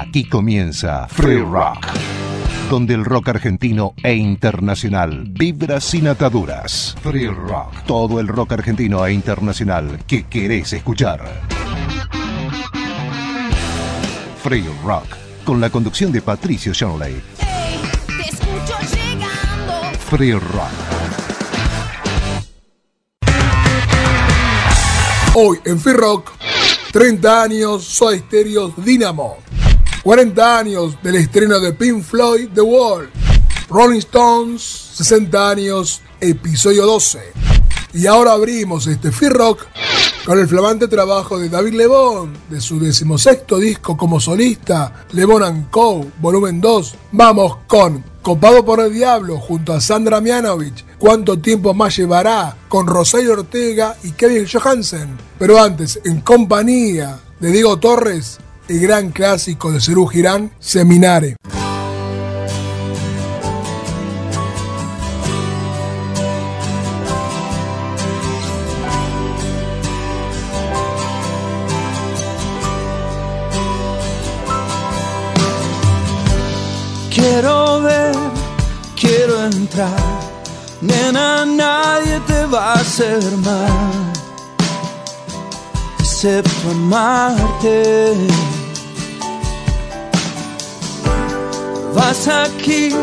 Aquí comienza Free Rock, donde el rock argentino e internacional vibra sin ataduras. Free Rock, todo el rock argentino e internacional que querés escuchar. Free Rock, con la conducción de Patricio Shanley. Free Rock. Hoy en Free Rock, 30 años Soy Stereo Dynamo. 40 años del estreno de Pink Floyd The Wall. Rolling Stones, 60 años, episodio 12. Y ahora abrimos este Free Rock con el flamante trabajo de David Lebón, de su decimosexto disco como solista, Lebón Co. Volumen 2. Vamos con Copado por el Diablo junto a Sandra Mianovich. ¿Cuánto tiempo más llevará? Con Rosario Ortega y Kevin Johansen. Pero antes, en compañía de Diego Torres, el gran clásico de Cerú Girán, Seminare. Quiero ver, quiero entrar, nena, nadie te va a hacer mal, excepto amarte. Vas aquí,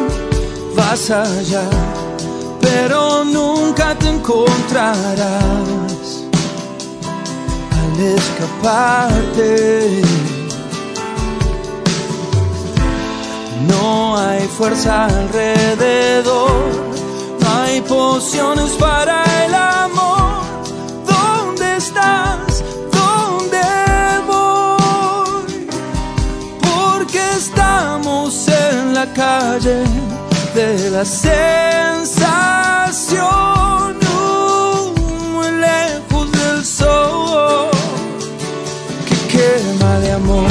vas allá, pero nunca te encontrarás al escaparte. No hay fuerza alrededor, no hay pociones para calle de la sensación, muy lejos del sol que quema de amor.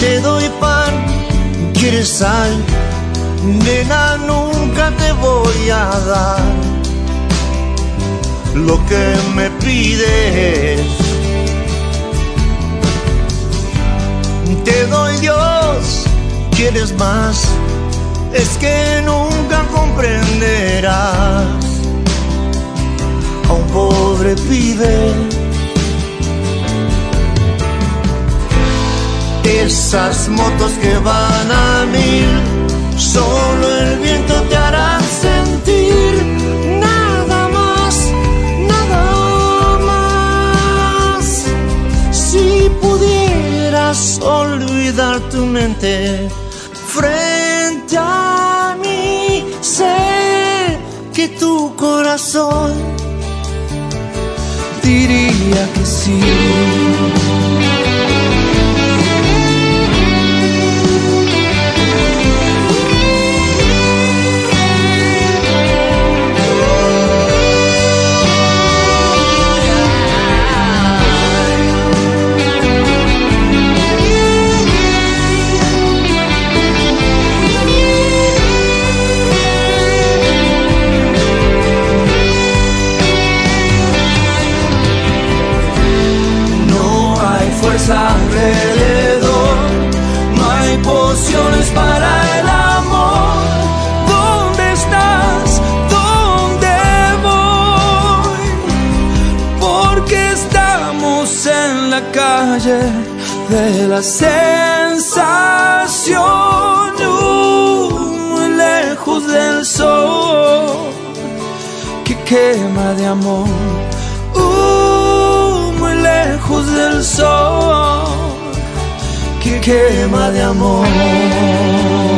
Te doy pan quieres sal, nena, nunca te voy a dar lo que me pides. Te doy Dios, quieres más, es que nunca comprenderás a un pobre pibe. Esas motos que van a mil, solo el viento te hará sentir. Nada más, nada más. Si pudieras olvidar tu mente frente a mí, sé que tu corazón diría que sí. Alrededor, no hay pociones para el amor. ¿Dónde estás? ¿Dónde voy? Porque estamos en la calle de la sensación, muy lejos del sol que quema de amor lejos del sol que quema de amor.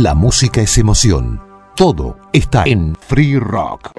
La música es emoción. Todo está en Free Rock.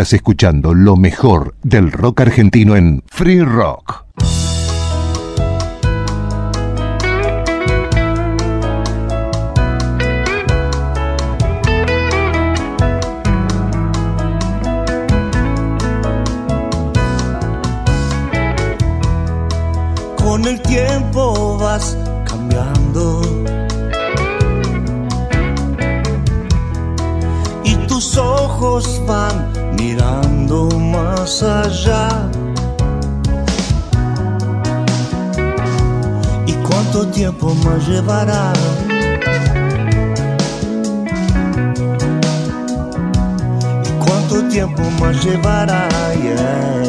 Estás escuchando lo mejor del rock argentino en Free Rock. me llevará. E quanto tempo me levará? Yeah.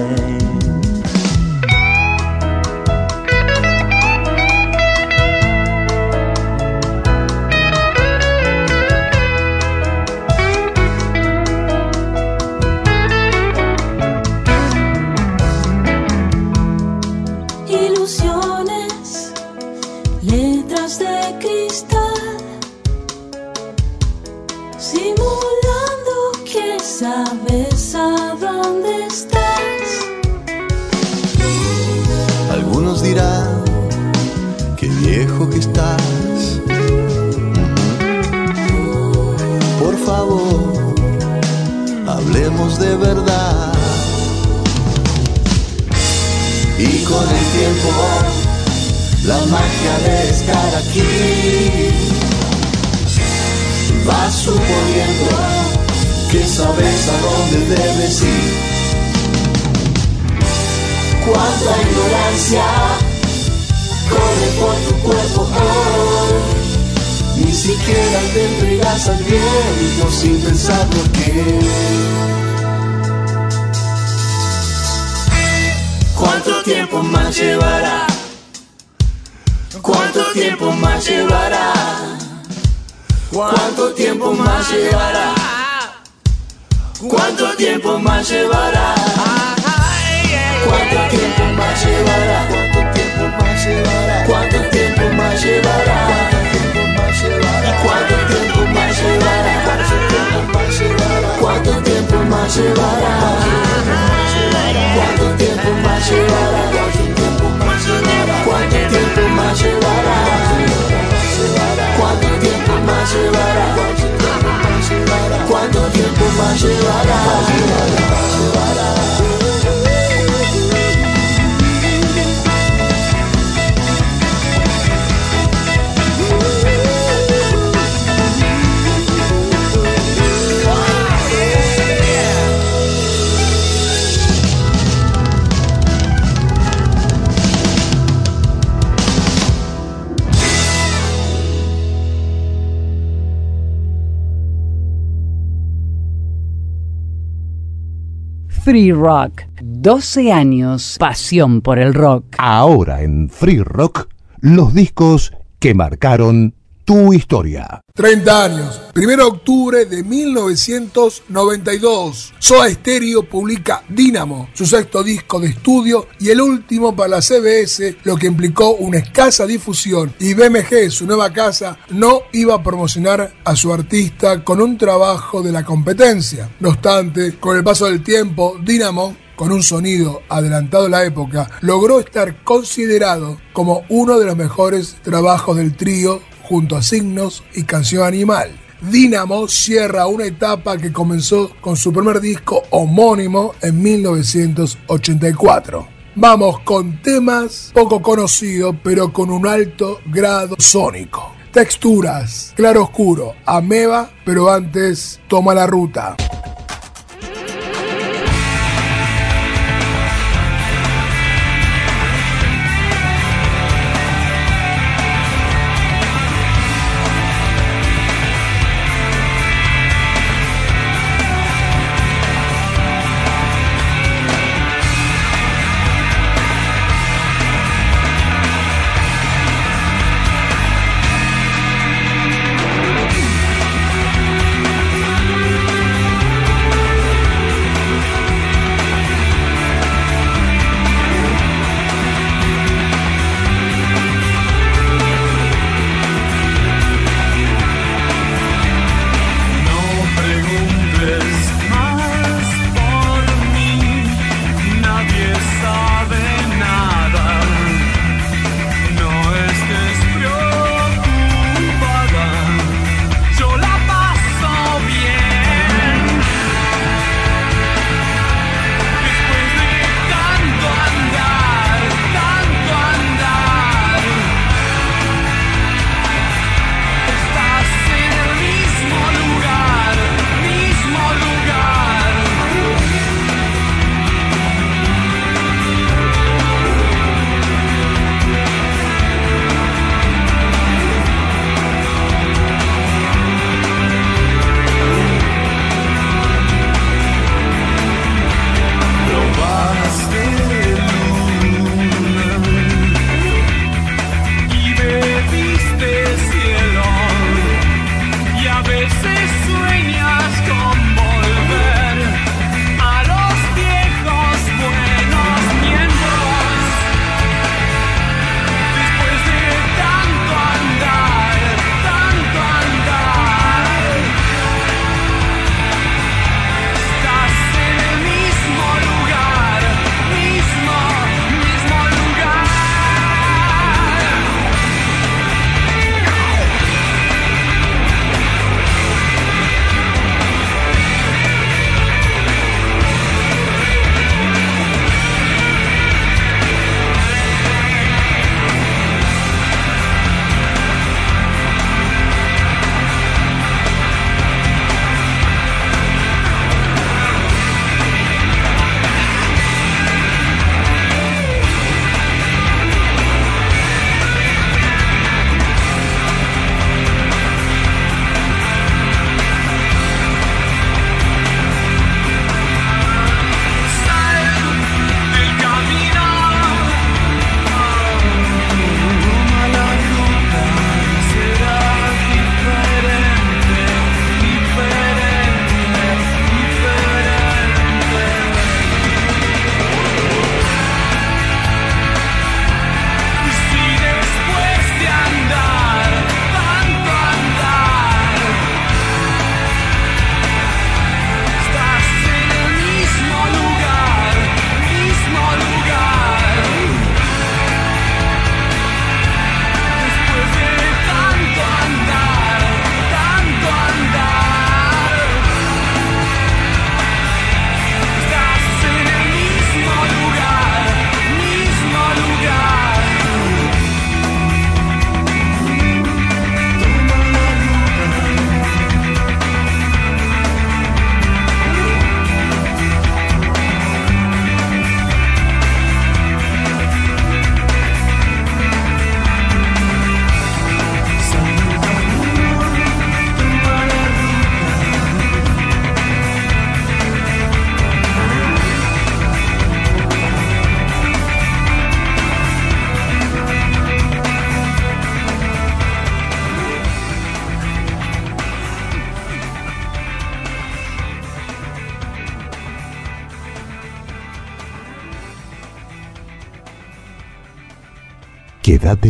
¿Cuánto tiempo más llevará? ¿Cuánto tiempo más llevará? ¿Cuánto tiempo más llevará? ¿Cuánto tiempo más llevará? ¿Cuánto tiempo más llevará? ¿Cuánto tiempo más llevará? ¿Y cuánto tiempo más llevará? ¿Cuánto tiempo más llevará? ¿Cuánto tiempo más llevará? ¿Cuánto tiempo más llevará? ¿Cuánto tiempo más llevará? ¿Cuánto tiempo más llevará? Free Rock. 12 años. Pasión por el rock. Ahora en Free Rock, los discos que marcaron tu historia. 30 años, 1 de octubre de 1992. Soda Stereo publica Dynamo, su sexto disco de estudio y el último para la CBS, lo que implicó una escasa difusión. Y BMG, su nueva casa, no iba a promocionar a su artista con un trabajo de la competencia. No obstante, con el paso del tiempo, Dynamo con un sonido adelantado a la época, logró estar considerado como uno de los mejores trabajos del trío junto a Signos y Canción Animal. Dynamo cierra una etapa que comenzó con su primer disco homónimo en 1984. Vamos con temas poco conocidos pero con un alto grado sónico. Texturas, claro oscuro, ameba, pero antes toma la ruta.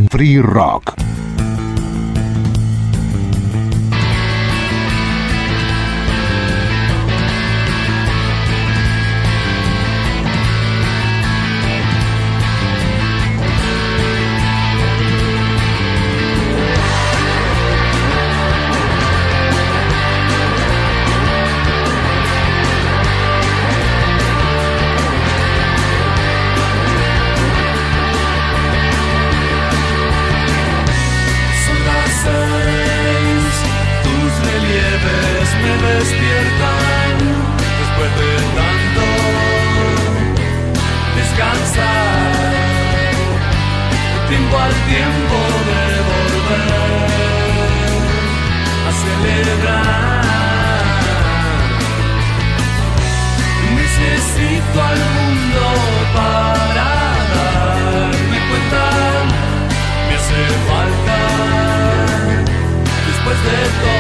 in free rock. al mundo para darme cuenta. Me hace falta después de todo.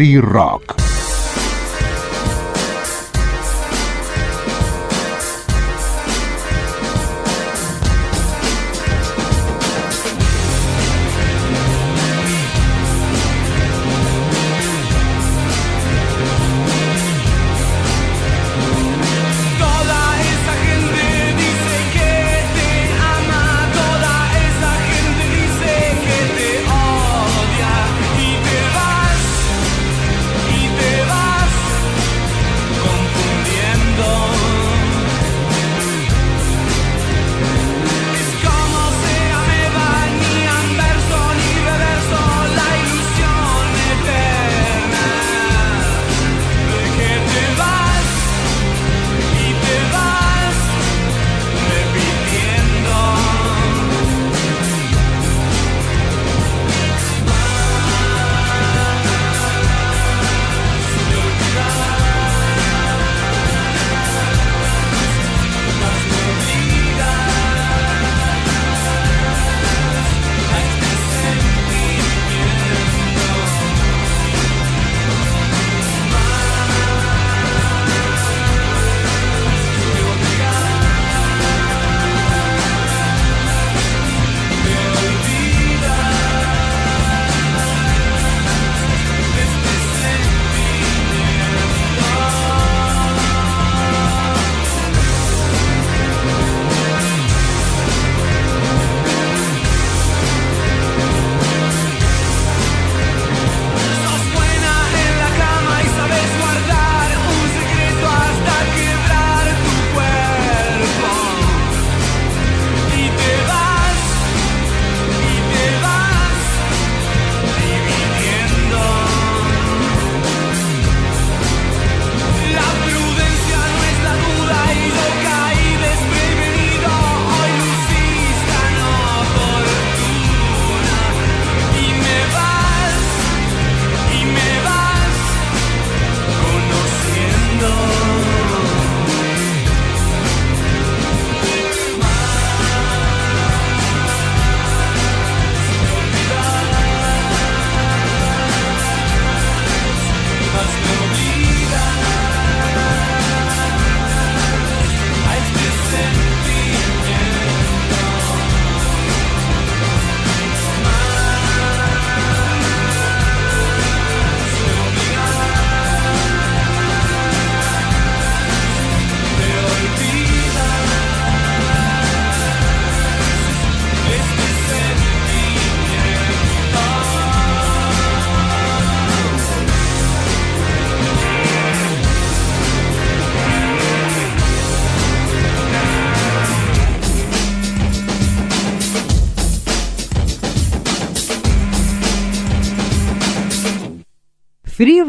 free rock.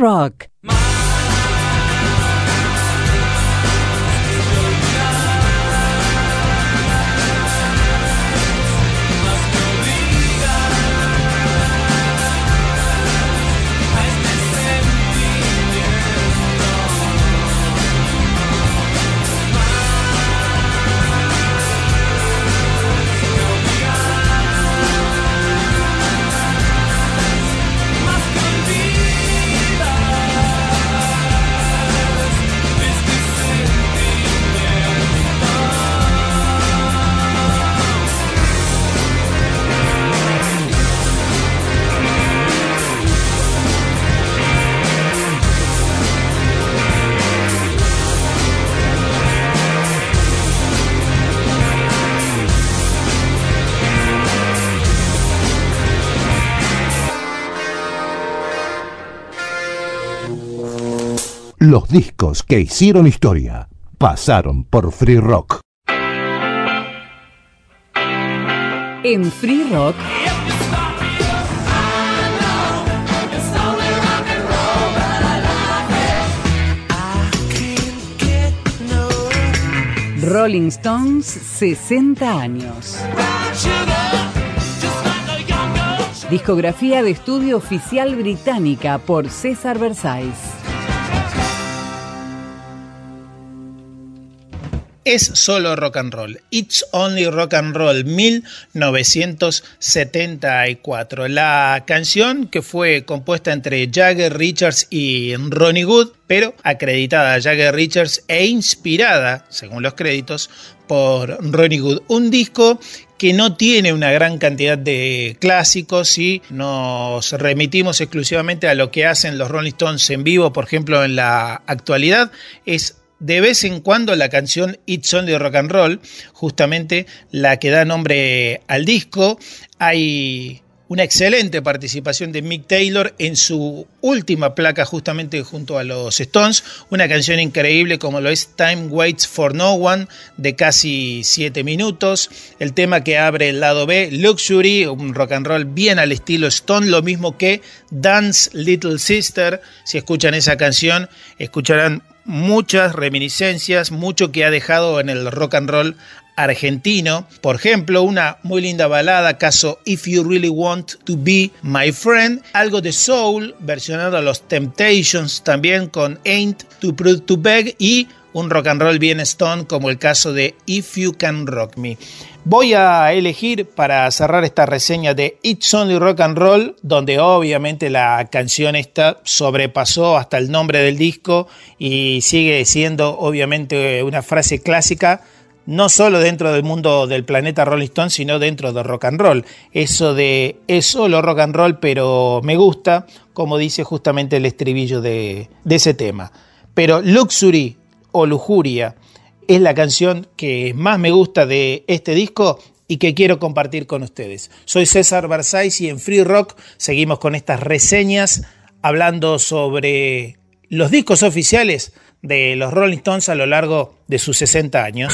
Balrog. que hicieron historia pasaron por Free Rock. En Free Rock. Rolling Stones 60 años. Discografía de estudio oficial británica por César Versailles. Es solo rock and roll. It's Only Rock and Roll 1974. La canción que fue compuesta entre Jagger Richards y Ronnie Wood, pero acreditada a Jagger Richards e inspirada, según los créditos, por Ronnie Wood. Un disco que no tiene una gran cantidad de clásicos y nos remitimos exclusivamente a lo que hacen los Rolling Stones en vivo, por ejemplo, en la actualidad, es de vez en cuando la canción It's Only Rock and Roll, justamente la que da nombre al disco. Hay una excelente participación de Mick Taylor en su última placa justamente junto a los Stones, una canción increíble como lo es Time Waits for No One de casi 7 minutos, el tema que abre el lado B, Luxury, un rock and roll bien al estilo Stone, lo mismo que Dance Little Sister, si escuchan esa canción escucharán muchas reminiscencias, mucho que ha dejado en el rock and roll argentino. Por ejemplo, una muy linda balada, caso If You Really Want to Be My Friend, algo de soul, versionado a los Temptations también con Ain't Too Proud to Beg y un rock and roll bien stone como el caso de If You Can Rock Me. Voy a elegir para cerrar esta reseña de It's Only Rock and Roll, donde obviamente la canción esta sobrepasó hasta el nombre del disco y sigue siendo obviamente una frase clásica, no solo dentro del mundo del planeta Rolling Stone, sino dentro del rock and roll. Eso de es solo rock and roll, pero me gusta, como dice justamente el estribillo de, de ese tema. Pero Luxury o Lujuria es la canción que más me gusta de este disco y que quiero compartir con ustedes. Soy César Barzais y en Free Rock seguimos con estas reseñas hablando sobre los discos oficiales de los Rolling Stones a lo largo de sus 60 años.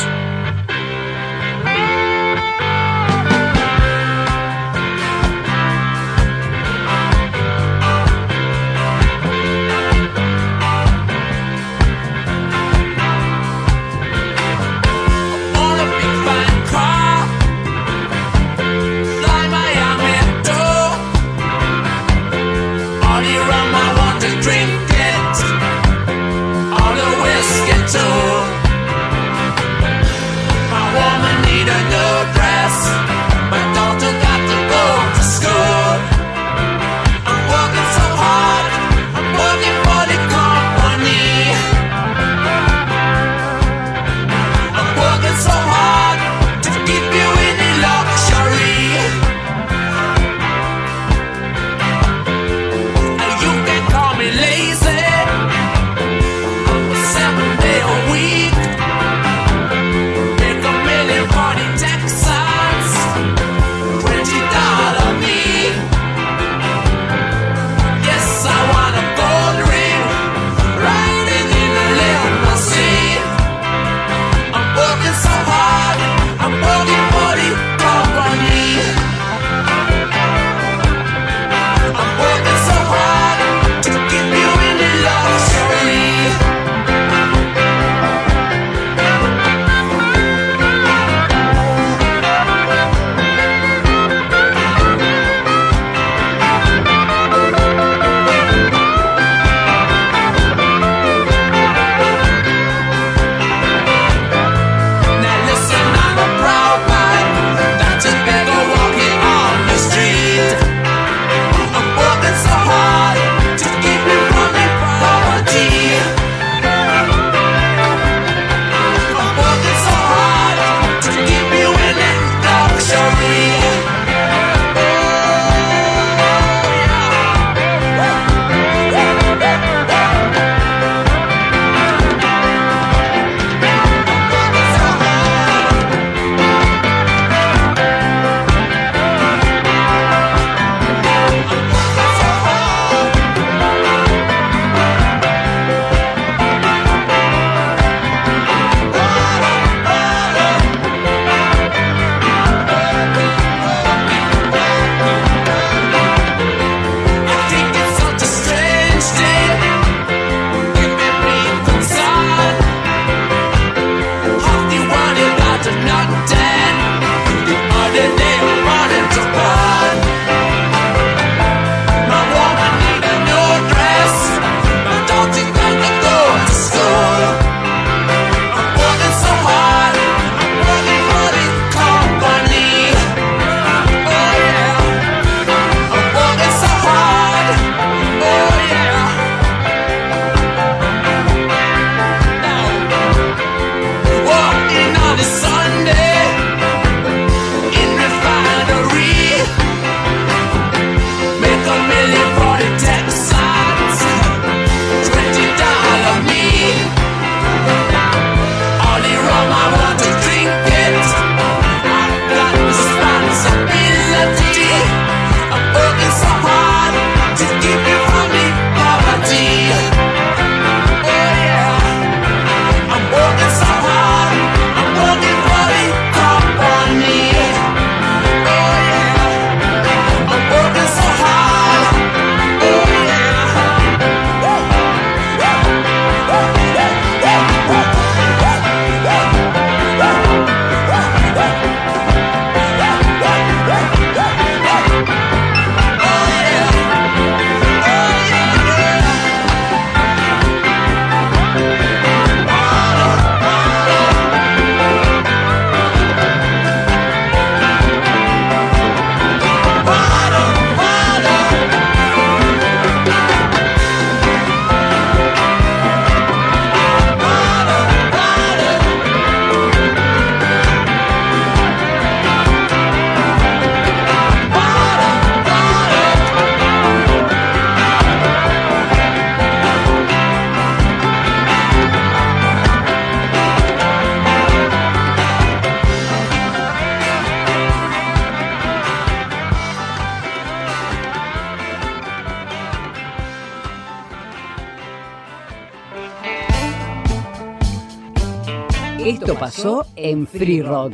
Pasó en Free Rock.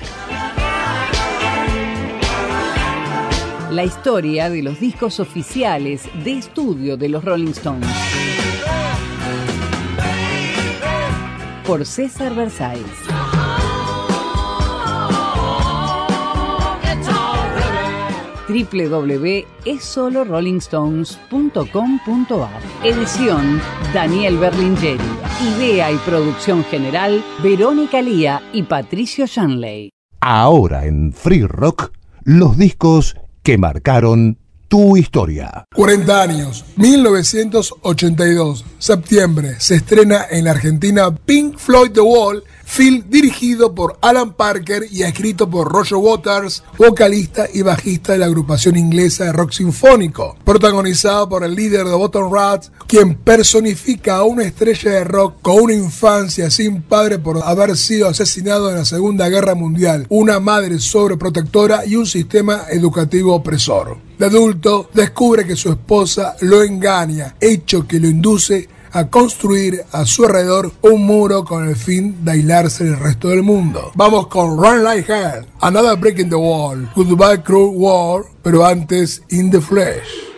La historia de los discos oficiales de estudio de los Rolling Stones. Por César Versáez. www.esolorollingstones.com.ar Edición Daniel Berlingeri. Idea y producción general Verónica Lía y Patricio Shanley. Ahora en Free Rock, los discos que marcaron tu historia. 40 años, 1982, septiembre, se estrena en la Argentina Pink Floyd The Wall, film dirigido por Alan Parker y escrito por Roger Waters, vocalista y bajista de la agrupación inglesa de rock sinfónico, protagonizado por el líder de Bottom Rats, quien personifica a una estrella de rock con una infancia sin padre por haber sido asesinado en la Segunda Guerra Mundial, una madre sobreprotectora y un sistema educativo opresor. De adulto, descubre que su esposa lo engaña, hecho que lo induce a construir a su alrededor un muro con el fin de aislarse del resto del mundo. Vamos con Run Like Hell, Another Break in the Wall, Goodbye Cruel War, pero antes In the Flesh.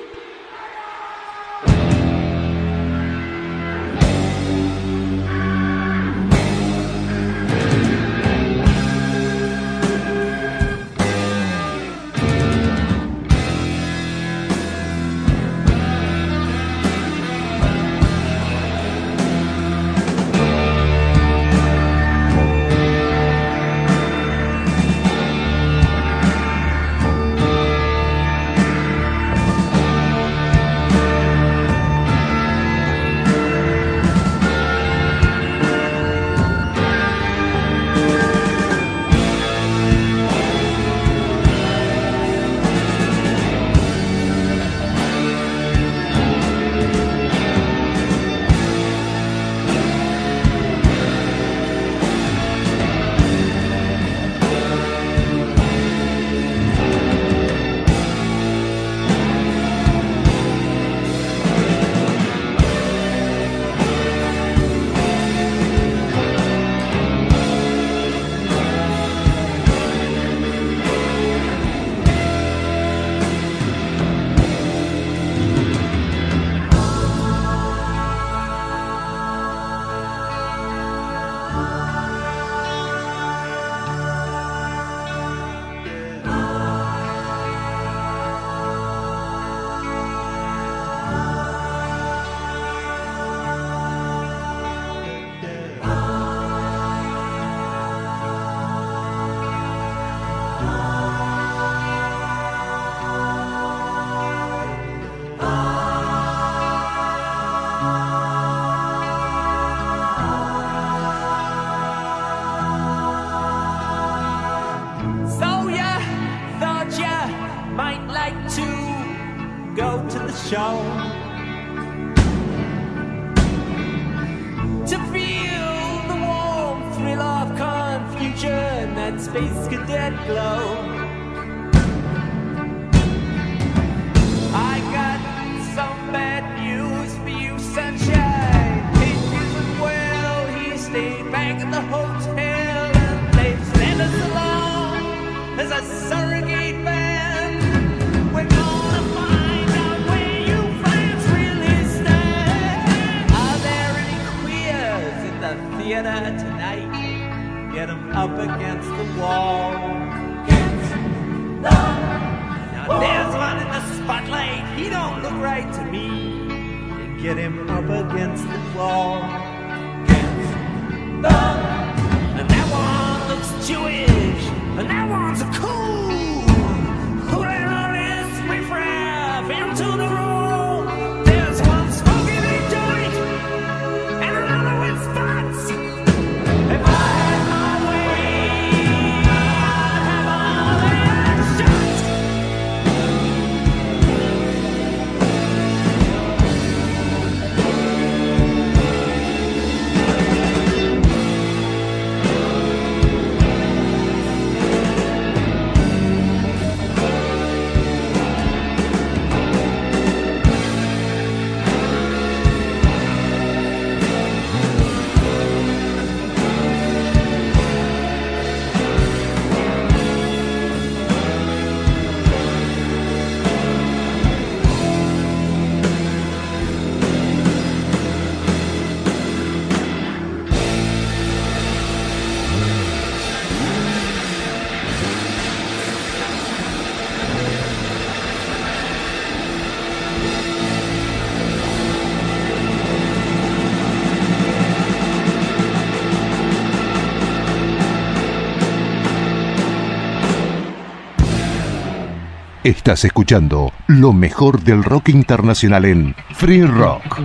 Estás escuchando lo mejor del rock internacional en Free Rock.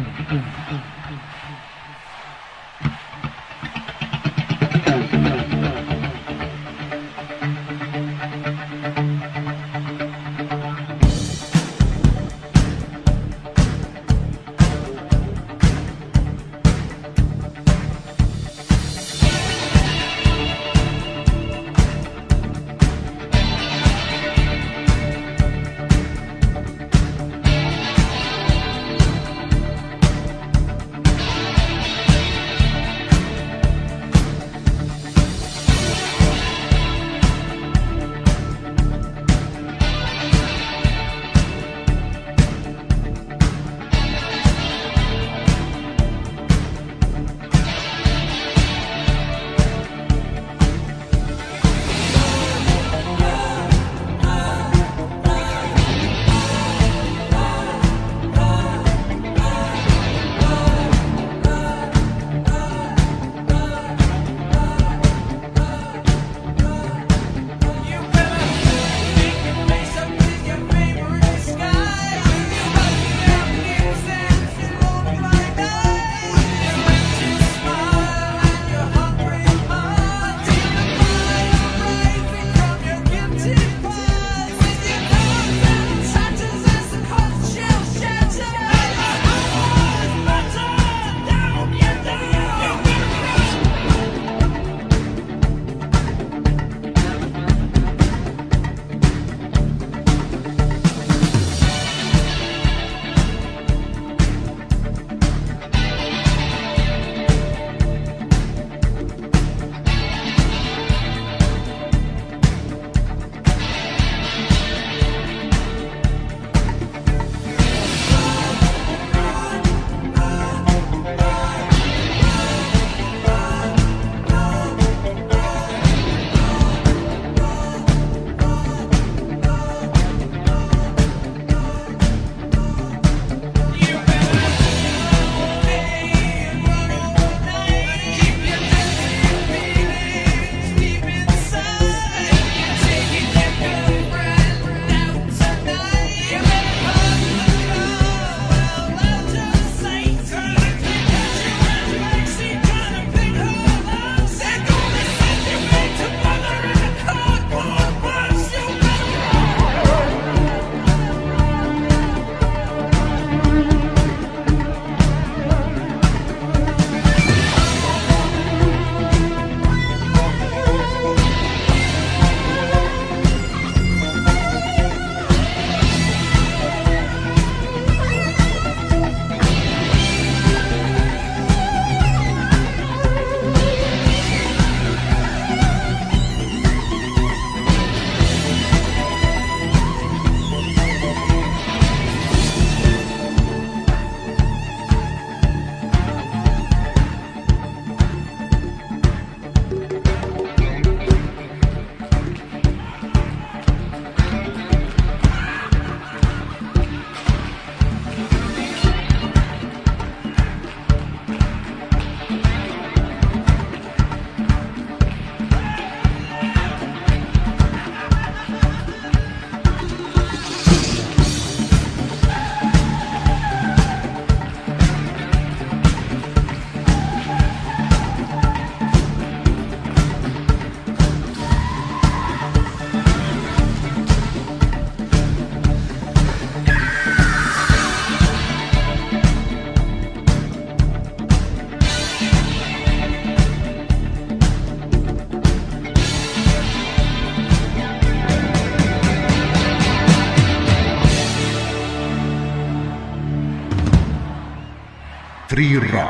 Free Rock.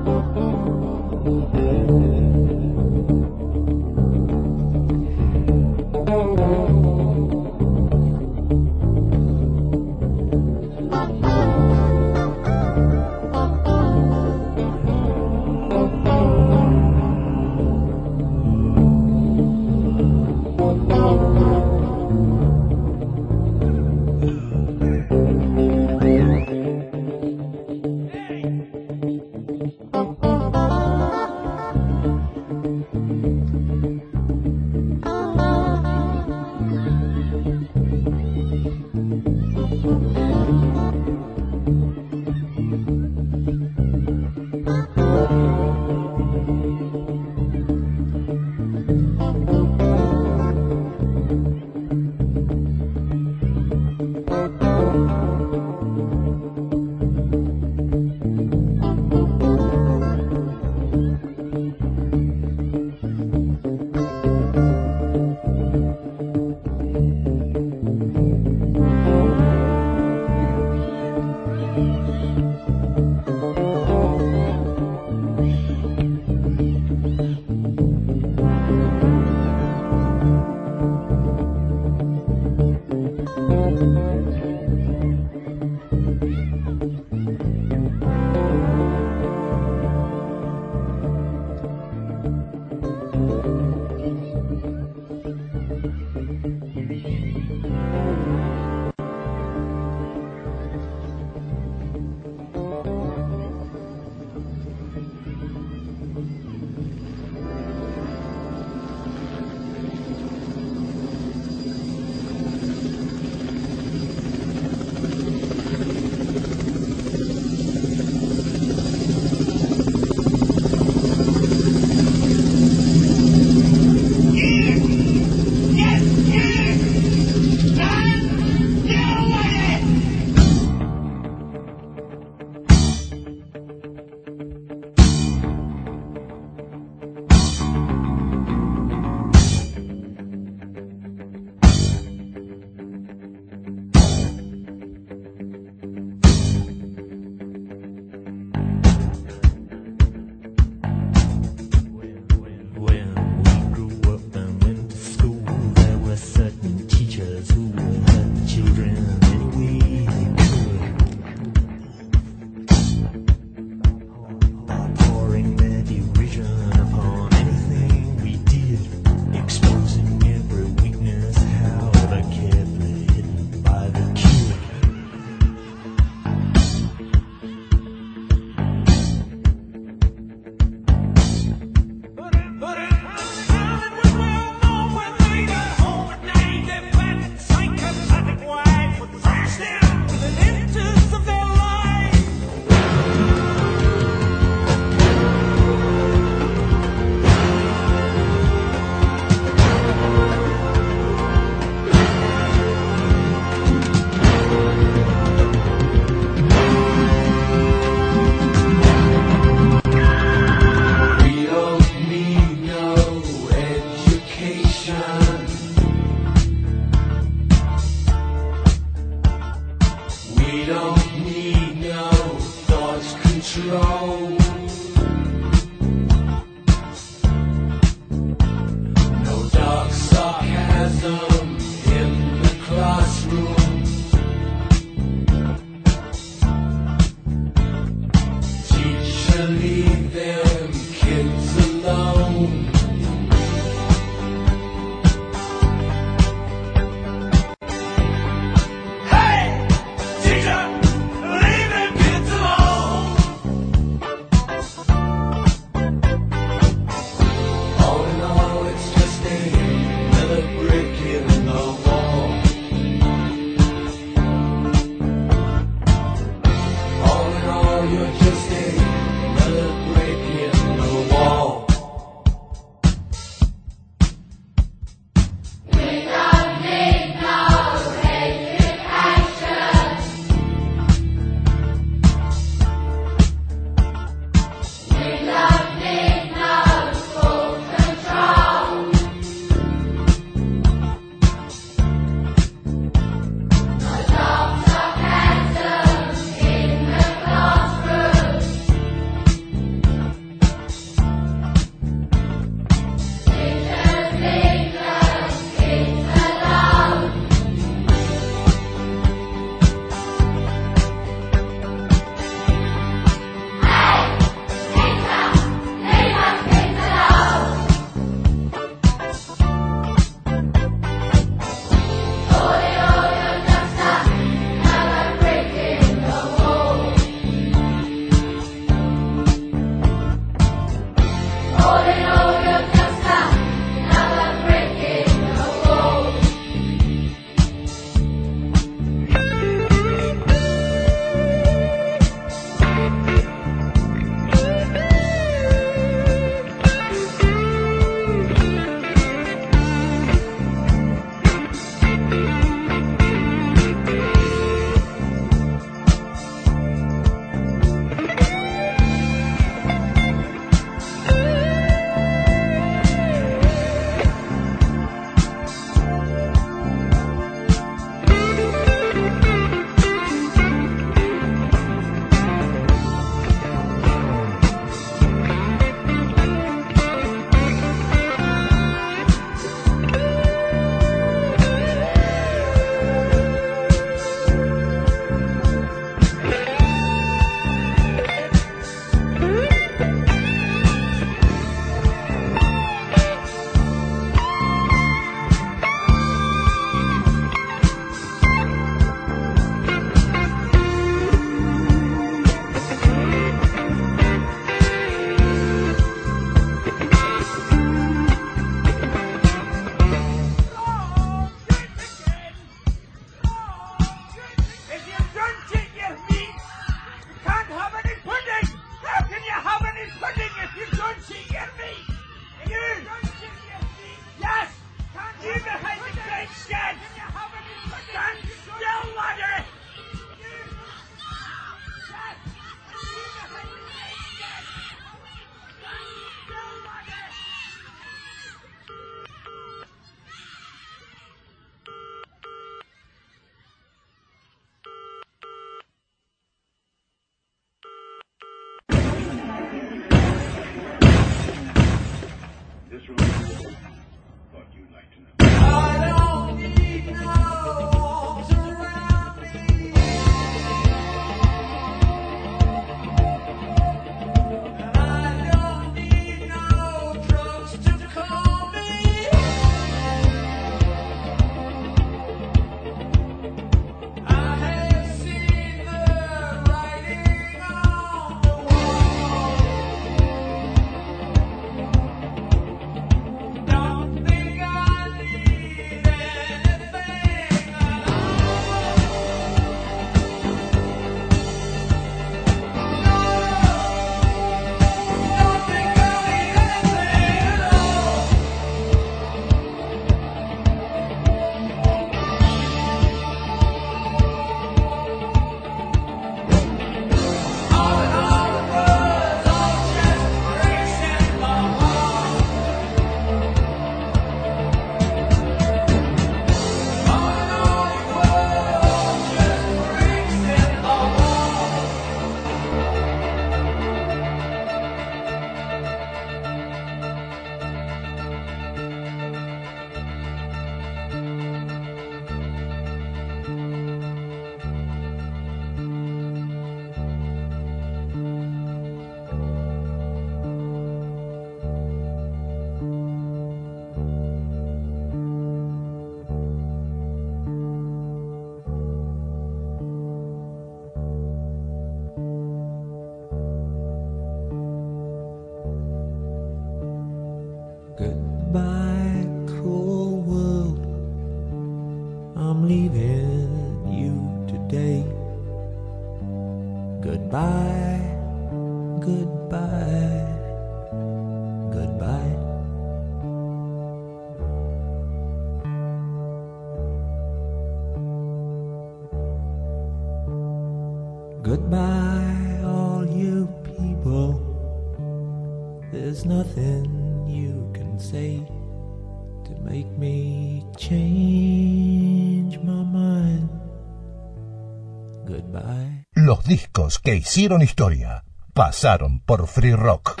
Que hicieron historia pasaron por Free Rock.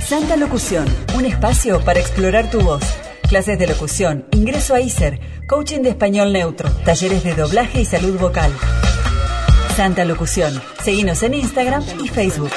Santa Locución, un espacio para explorar tu voz. Clases de locución, ingreso a ISER, coaching de español neutro, talleres de doblaje y salud vocal. Santa Locución, seguinos en Instagram y Facebook.